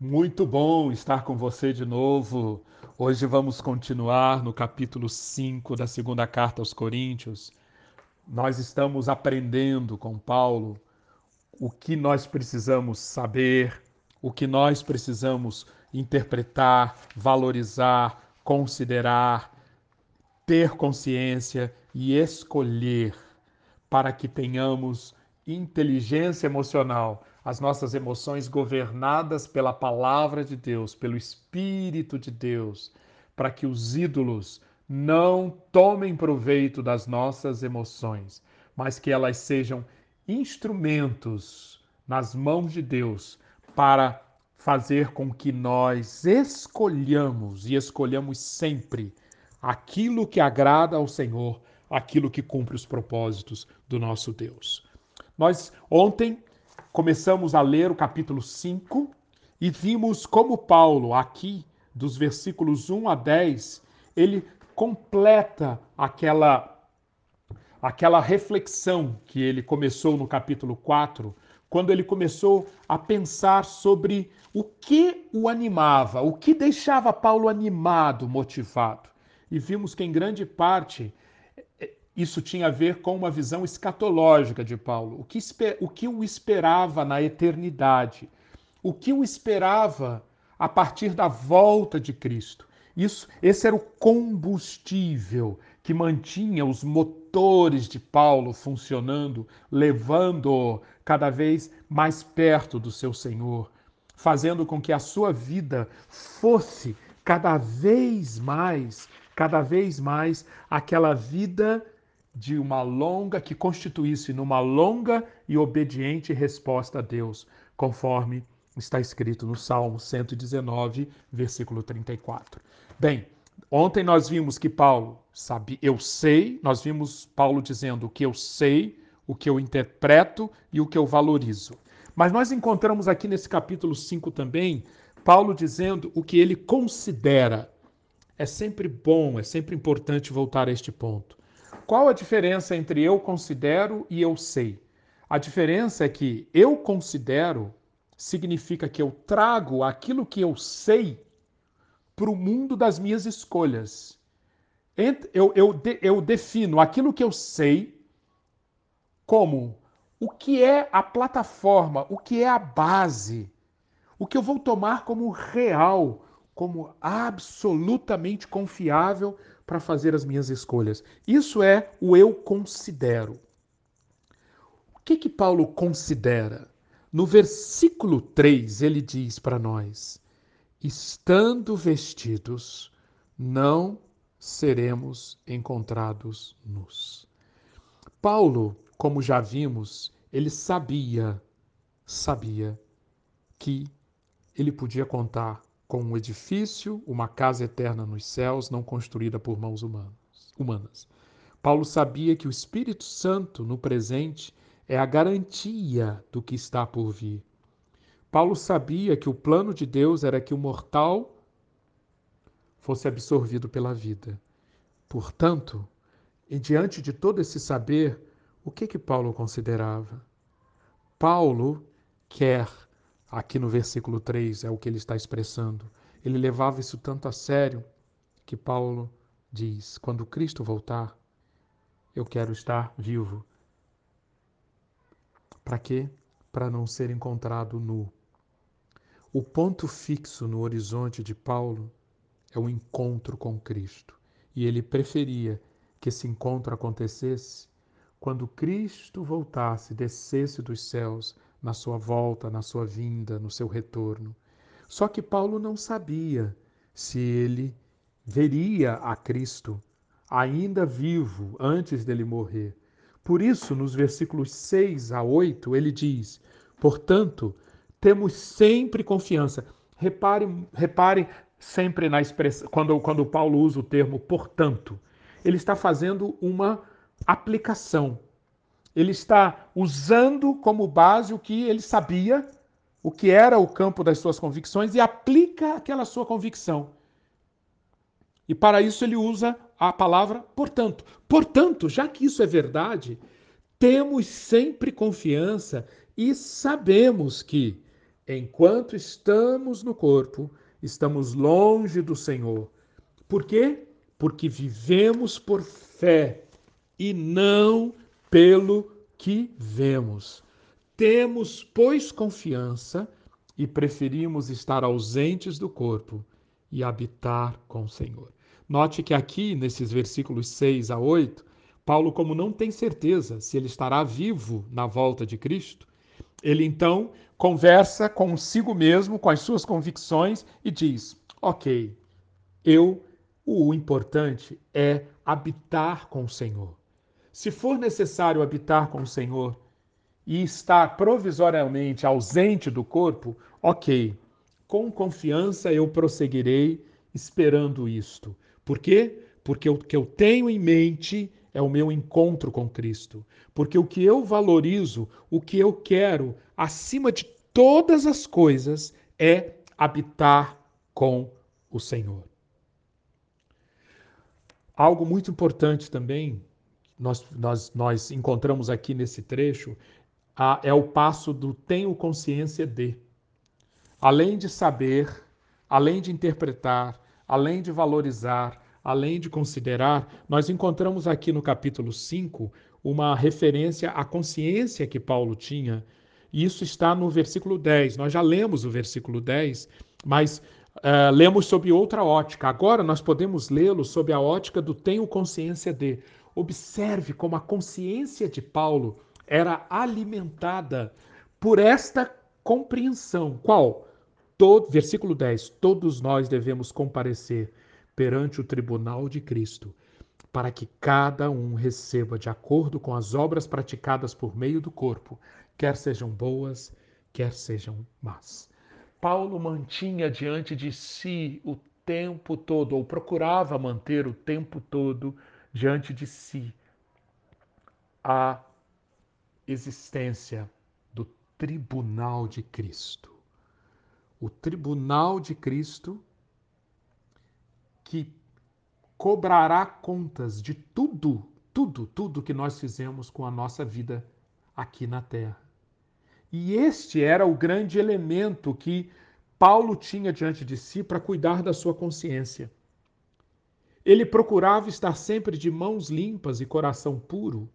Muito bom estar com você de novo. Hoje vamos continuar no capítulo 5 da segunda carta aos Coríntios. Nós estamos aprendendo com Paulo o que nós precisamos saber, o que nós precisamos interpretar, valorizar, considerar, ter consciência e escolher para que tenhamos inteligência emocional as nossas emoções governadas pela palavra de Deus, pelo Espírito de Deus, para que os ídolos não tomem proveito das nossas emoções, mas que elas sejam instrumentos nas mãos de Deus para fazer com que nós escolhamos e escolhamos sempre aquilo que agrada ao Senhor, aquilo que cumpre os propósitos do nosso Deus. Nós ontem começamos a ler o capítulo 5 e vimos como Paulo, aqui, dos versículos 1 a 10, ele completa aquela aquela reflexão que ele começou no capítulo 4, quando ele começou a pensar sobre o que o animava, o que deixava Paulo animado, motivado. E vimos que em grande parte isso tinha a ver com uma visão escatológica de Paulo, o que, o que o esperava na eternidade, o que o esperava a partir da volta de Cristo. Isso, esse era o combustível que mantinha os motores de Paulo funcionando, levando-o cada vez mais perto do seu Senhor, fazendo com que a sua vida fosse cada vez mais, cada vez mais aquela vida de uma longa, que constituísse numa longa e obediente resposta a Deus, conforme está escrito no Salmo 119, versículo 34. Bem, ontem nós vimos que Paulo sabe, eu sei, nós vimos Paulo dizendo o que eu sei, o que eu interpreto e o que eu valorizo. Mas nós encontramos aqui nesse capítulo 5 também Paulo dizendo o que ele considera. É sempre bom, é sempre importante voltar a este ponto. Qual a diferença entre eu considero e eu sei? A diferença é que eu considero significa que eu trago aquilo que eu sei para o mundo das minhas escolhas. Eu, eu, eu defino aquilo que eu sei como o que é a plataforma, o que é a base, o que eu vou tomar como real, como absolutamente confiável para fazer as minhas escolhas. Isso é o eu considero. O que que Paulo considera? No versículo 3, ele diz para nós: estando vestidos, não seremos encontrados nus. Paulo, como já vimos, ele sabia, sabia que ele podia contar com um edifício, uma casa eterna nos céus, não construída por mãos humanas. Paulo sabia que o Espírito Santo, no presente, é a garantia do que está por vir. Paulo sabia que o plano de Deus era que o mortal fosse absorvido pela vida. Portanto, e diante de todo esse saber, o que que Paulo considerava? Paulo quer Aqui no versículo 3 é o que ele está expressando. Ele levava isso tanto a sério que Paulo diz: quando Cristo voltar, eu quero estar vivo. Para quê? Para não ser encontrado nu. O ponto fixo no horizonte de Paulo é o encontro com Cristo. E ele preferia que esse encontro acontecesse quando Cristo voltasse, descesse dos céus na sua volta, na sua vinda, no seu retorno. Só que Paulo não sabia se ele veria a Cristo ainda vivo antes dele morrer. Por isso, nos versículos 6 a 8, ele diz: Portanto, temos sempre confiança. Reparem, reparem sempre na expressão, quando, quando Paulo usa o termo portanto, ele está fazendo uma aplicação ele está usando como base o que ele sabia, o que era o campo das suas convicções e aplica aquela sua convicção. E para isso ele usa a palavra portanto. Portanto, já que isso é verdade, temos sempre confiança e sabemos que enquanto estamos no corpo, estamos longe do Senhor. Por quê? Porque vivemos por fé e não pelo que vemos. Temos, pois, confiança e preferimos estar ausentes do corpo e habitar com o Senhor. Note que aqui, nesses versículos 6 a 8, Paulo, como não tem certeza se ele estará vivo na volta de Cristo, ele então conversa consigo mesmo, com as suas convicções e diz: Ok, eu, o importante é habitar com o Senhor. Se for necessário habitar com o Senhor e estar provisoriamente ausente do corpo, ok, com confiança eu prosseguirei esperando isto. Por quê? Porque o que eu tenho em mente é o meu encontro com Cristo. Porque o que eu valorizo, o que eu quero, acima de todas as coisas, é habitar com o Senhor. Algo muito importante também, nós, nós, nós encontramos aqui nesse trecho, é o passo do tenho consciência de. Além de saber, além de interpretar, além de valorizar, além de considerar, nós encontramos aqui no capítulo 5 uma referência à consciência que Paulo tinha. Isso está no versículo 10. Nós já lemos o versículo 10, mas uh, lemos sob outra ótica. Agora nós podemos lê-lo sob a ótica do tenho consciência de. Observe como a consciência de Paulo era alimentada por esta compreensão. Qual? Todo, versículo 10: Todos nós devemos comparecer perante o tribunal de Cristo, para que cada um receba de acordo com as obras praticadas por meio do corpo, quer sejam boas, quer sejam más. Paulo mantinha diante de si o tempo todo, ou procurava manter o tempo todo diante de si, a existência do tribunal de Cristo. O tribunal de Cristo que cobrará contas de tudo, tudo, tudo que nós fizemos com a nossa vida aqui na terra. E este era o grande elemento que Paulo tinha diante de si para cuidar da sua consciência. Ele procurava estar sempre de mãos limpas e coração puro,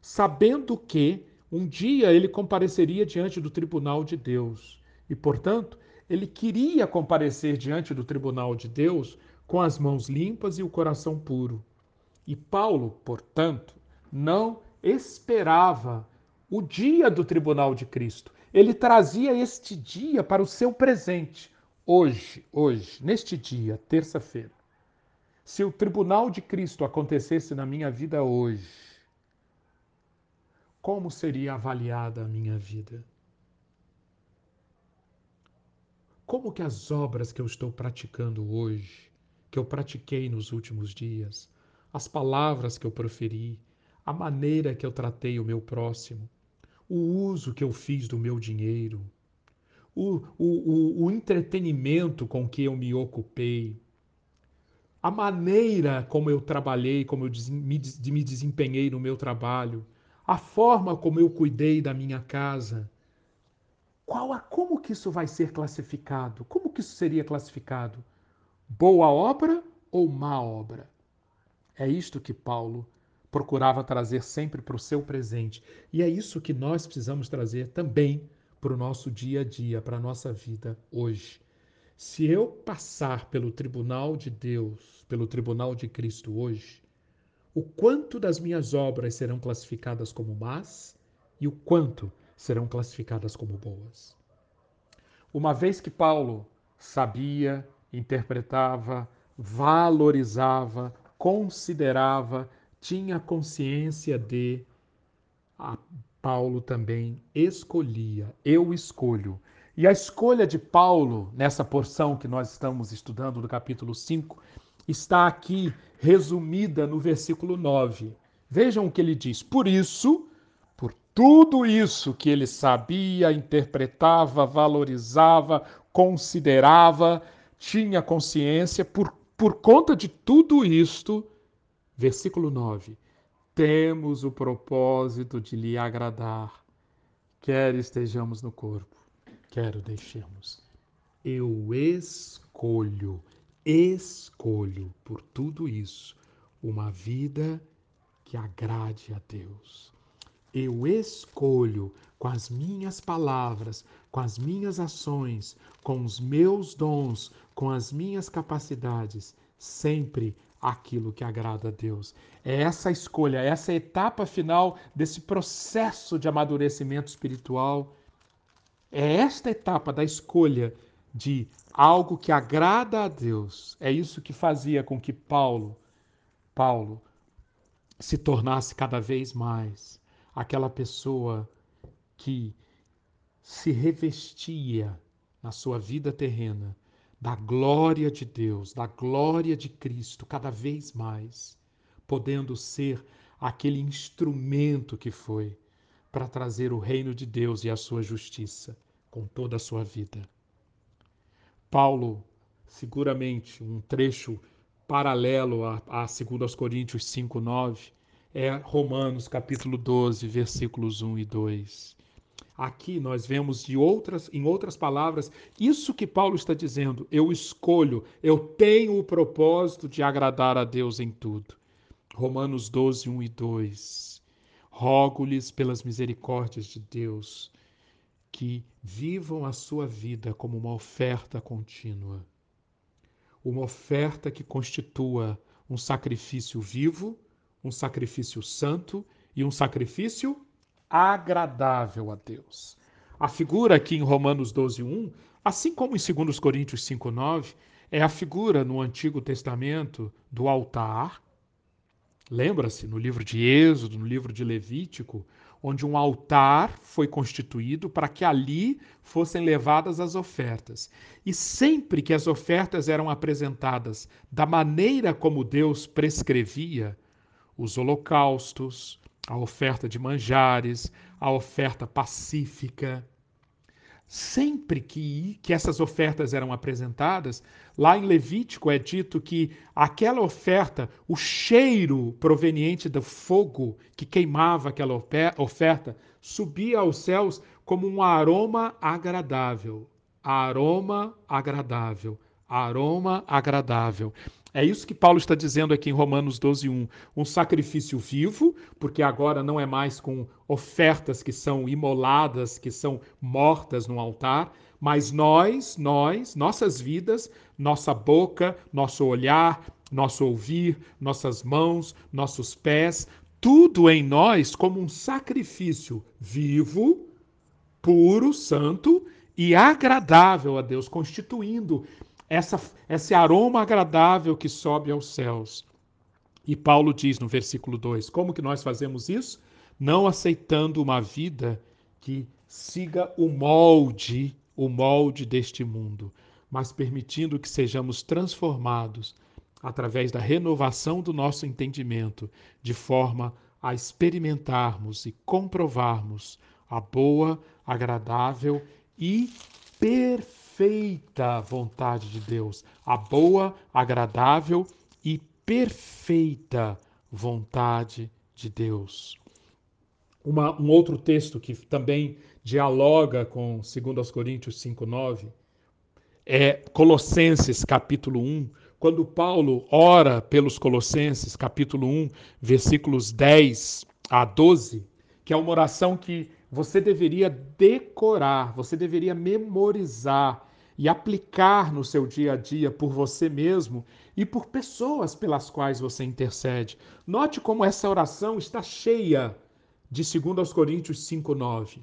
sabendo que um dia ele compareceria diante do tribunal de Deus. E, portanto, ele queria comparecer diante do tribunal de Deus com as mãos limpas e o coração puro. E Paulo, portanto, não esperava o dia do tribunal de Cristo. Ele trazia este dia para o seu presente, hoje, hoje, neste dia, terça-feira. Se o tribunal de Cristo acontecesse na minha vida hoje, como seria avaliada a minha vida? Como que as obras que eu estou praticando hoje que eu pratiquei nos últimos dias, as palavras que eu proferi, a maneira que eu tratei o meu próximo, o uso que eu fiz do meu dinheiro, o, o, o, o entretenimento com que eu me ocupei, a maneira como eu trabalhei, como eu me, desempenhei no meu trabalho, a forma como eu cuidei da minha casa. Qual a, como que isso vai ser classificado? Como que isso seria classificado? boa obra ou má obra? É isto que Paulo procurava trazer sempre para o seu presente. E é isso que nós precisamos trazer também para o nosso dia a dia, para a nossa vida hoje. Se eu passar pelo tribunal de Deus, pelo tribunal de Cristo hoje, o quanto das minhas obras serão classificadas como más e o quanto serão classificadas como boas. Uma vez que Paulo sabia interpretava, valorizava, considerava, tinha consciência de. Paulo também escolhia, eu escolho. E a escolha de Paulo, nessa porção que nós estamos estudando do capítulo 5, está aqui resumida no versículo 9. Vejam o que ele diz. Por isso, por tudo isso que ele sabia, interpretava, valorizava, considerava, tinha consciência, por, por conta de tudo isto, versículo 9: temos o propósito de lhe agradar, quer estejamos no corpo, quero deixemos. Eu escolho, escolho por tudo isso uma vida que agrade a Deus. Eu escolho com as minhas palavras, com as minhas ações, com os meus dons, com as minhas capacidades, sempre aquilo que agrada a Deus. É essa escolha, é essa etapa final desse processo de amadurecimento espiritual. É esta etapa da escolha de algo que agrada a Deus. É isso que fazia com que Paulo, Paulo se tornasse cada vez mais aquela pessoa que se revestia na sua vida terrena da glória de Deus, da glória de Cristo, cada vez mais, podendo ser aquele instrumento que foi para trazer o reino de Deus e a sua justiça com toda a sua vida. Paulo, seguramente, um trecho paralelo a, a 2 Coríntios 5, 9, é Romanos capítulo 12, versículos 1 e 2. Aqui nós vemos de outras, em outras palavras, isso que Paulo está dizendo. Eu escolho, eu tenho o propósito de agradar a Deus em tudo. Romanos 12, 1 e 2. Rogo-lhes pelas misericórdias de Deus que vivam a sua vida como uma oferta contínua. Uma oferta que constitua um sacrifício vivo, um sacrifício santo e um sacrifício agradável a Deus. A figura aqui em Romanos 12, 1, assim como em 2 Coríntios 5, 9, é a figura no Antigo Testamento do altar. Lembra-se, no livro de Êxodo, no livro de Levítico, onde um altar foi constituído para que ali fossem levadas as ofertas. E sempre que as ofertas eram apresentadas da maneira como Deus prescrevia, os holocaustos, a oferta de manjares, a oferta pacífica. Sempre que, que essas ofertas eram apresentadas, lá em Levítico é dito que aquela oferta, o cheiro proveniente do fogo que queimava aquela oferta, subia aos céus como um aroma agradável. Aroma agradável. Aroma agradável. É isso que Paulo está dizendo aqui em Romanos 12, 1. Um sacrifício vivo, porque agora não é mais com ofertas que são imoladas, que são mortas no altar, mas nós, nós, nossas vidas, nossa boca, nosso olhar, nosso ouvir, nossas mãos, nossos pés, tudo em nós como um sacrifício vivo, puro, santo e agradável a Deus, constituindo essa, esse aroma agradável que sobe aos céus. E Paulo diz no versículo 2: como que nós fazemos isso? Não aceitando uma vida que siga o molde, o molde deste mundo, mas permitindo que sejamos transformados através da renovação do nosso entendimento, de forma a experimentarmos e comprovarmos a boa, agradável e perfeita perfeita vontade de Deus, a boa, agradável e perfeita vontade de Deus. Uma, um outro texto que também dialoga com 2 Coríntios 5,9 é Colossenses capítulo 1, quando Paulo ora pelos Colossenses, capítulo 1, versículos 10 a 12, que é uma oração que você deveria decorar, você deveria memorizar e aplicar no seu dia a dia por você mesmo e por pessoas pelas quais você intercede. Note como essa oração está cheia de 2 Coríntios 5:9.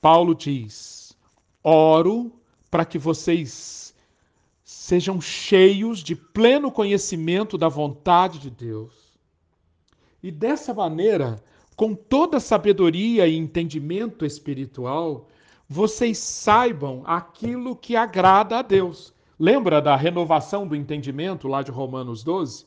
Paulo diz: "Oro para que vocês sejam cheios de pleno conhecimento da vontade de Deus. E dessa maneira, com toda sabedoria e entendimento espiritual, vocês saibam aquilo que agrada a Deus. Lembra da renovação do entendimento lá de Romanos 12?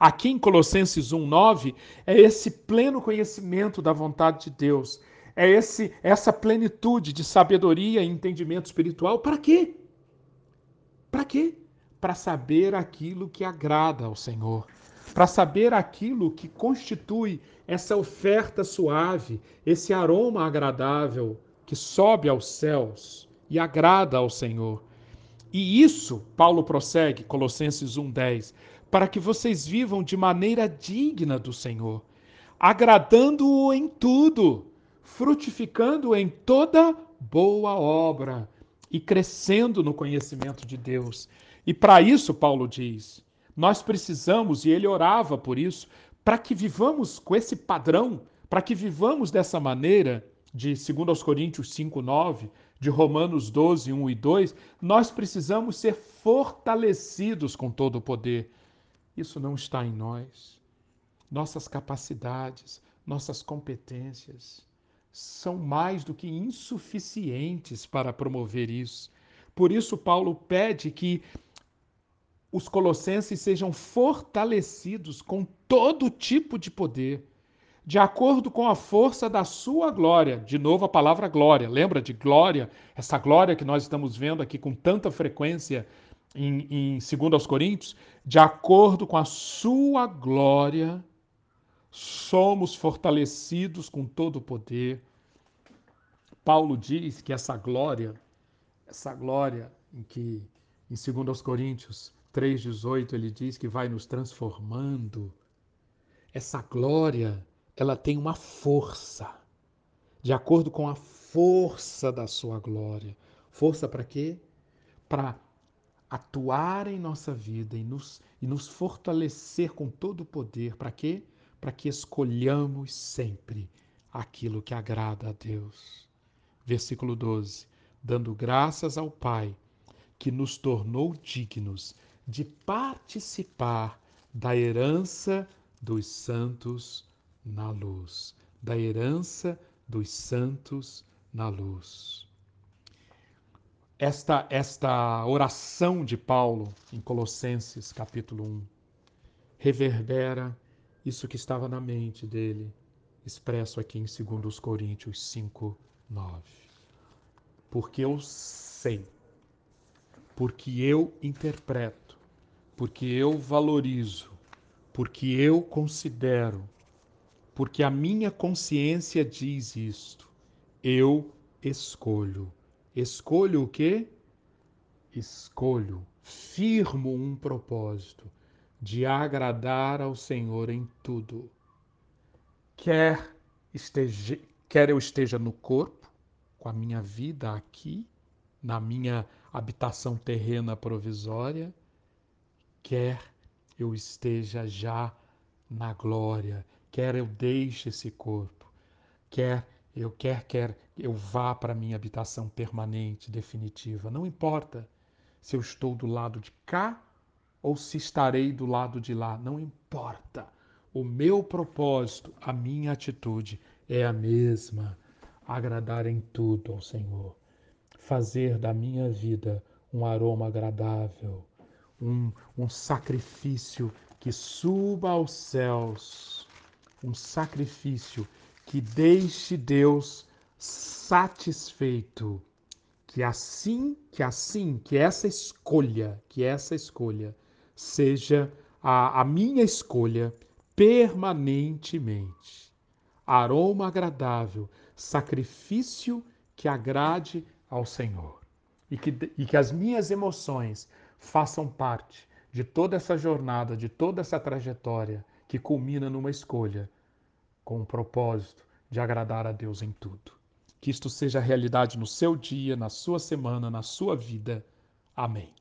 Aqui em Colossenses 1:9 é esse pleno conhecimento da vontade de Deus. É esse essa plenitude de sabedoria e entendimento espiritual para quê? Para quê? Para saber aquilo que agrada ao Senhor, para saber aquilo que constitui essa oferta suave, esse aroma agradável que sobe aos céus e agrada ao Senhor. E isso, Paulo prossegue, Colossenses 1:10, para que vocês vivam de maneira digna do Senhor, agradando-o em tudo, frutificando em toda boa obra e crescendo no conhecimento de Deus. E para isso, Paulo diz, nós precisamos, e ele orava por isso, para que vivamos com esse padrão, para que vivamos dessa maneira, de 2 Coríntios 5, 9, de Romanos 12, 1 e 2, nós precisamos ser fortalecidos com todo o poder. Isso não está em nós. Nossas capacidades, nossas competências são mais do que insuficientes para promover isso. Por isso, Paulo pede que os colossenses sejam fortalecidos com todo tipo de poder, de acordo com a força da sua glória. De novo, a palavra glória. Lembra de glória? Essa glória que nós estamos vendo aqui com tanta frequência em, em 2 Coríntios. De acordo com a sua glória, somos fortalecidos com todo o poder. Paulo diz que essa glória, essa glória em que em 2 Coríntios 3,18 ele diz que vai nos transformando. Essa glória, ela tem uma força, de acordo com a força da sua glória. Força para quê? Para atuar em nossa vida e nos, e nos fortalecer com todo o poder. Para quê? Para que escolhamos sempre aquilo que agrada a Deus. Versículo 12: Dando graças ao Pai, que nos tornou dignos de participar da herança dos santos na luz, da herança dos santos na luz. Esta esta oração de Paulo em Colossenses capítulo 1 reverbera isso que estava na mente dele, expresso aqui em 2 Coríntios 5, 9. Porque eu sei, porque eu interpreto porque eu valorizo, porque eu considero, porque a minha consciência diz isto. Eu escolho. Escolho o quê? Escolho, firmo um propósito de agradar ao Senhor em tudo. Quer, esteja, quer eu esteja no corpo, com a minha vida aqui, na minha habitação terrena provisória, quer eu esteja já na glória, quer eu deixe esse corpo, quer eu quer quer eu vá para minha habitação permanente, definitiva, não importa se eu estou do lado de cá ou se estarei do lado de lá, não importa. O meu propósito, a minha atitude é a mesma: agradar em tudo ao Senhor, fazer da minha vida um aroma agradável, um, um sacrifício que suba aos céus, um sacrifício que deixe Deus satisfeito, que assim, que assim, que essa escolha, que essa escolha seja a, a minha escolha permanentemente. Aroma agradável, sacrifício que agrade ao Senhor. E que, e que as minhas emoções façam parte de toda essa jornada, de toda essa trajetória que culmina numa escolha com o propósito de agradar a Deus em tudo. Que isto seja realidade no seu dia, na sua semana, na sua vida. Amém.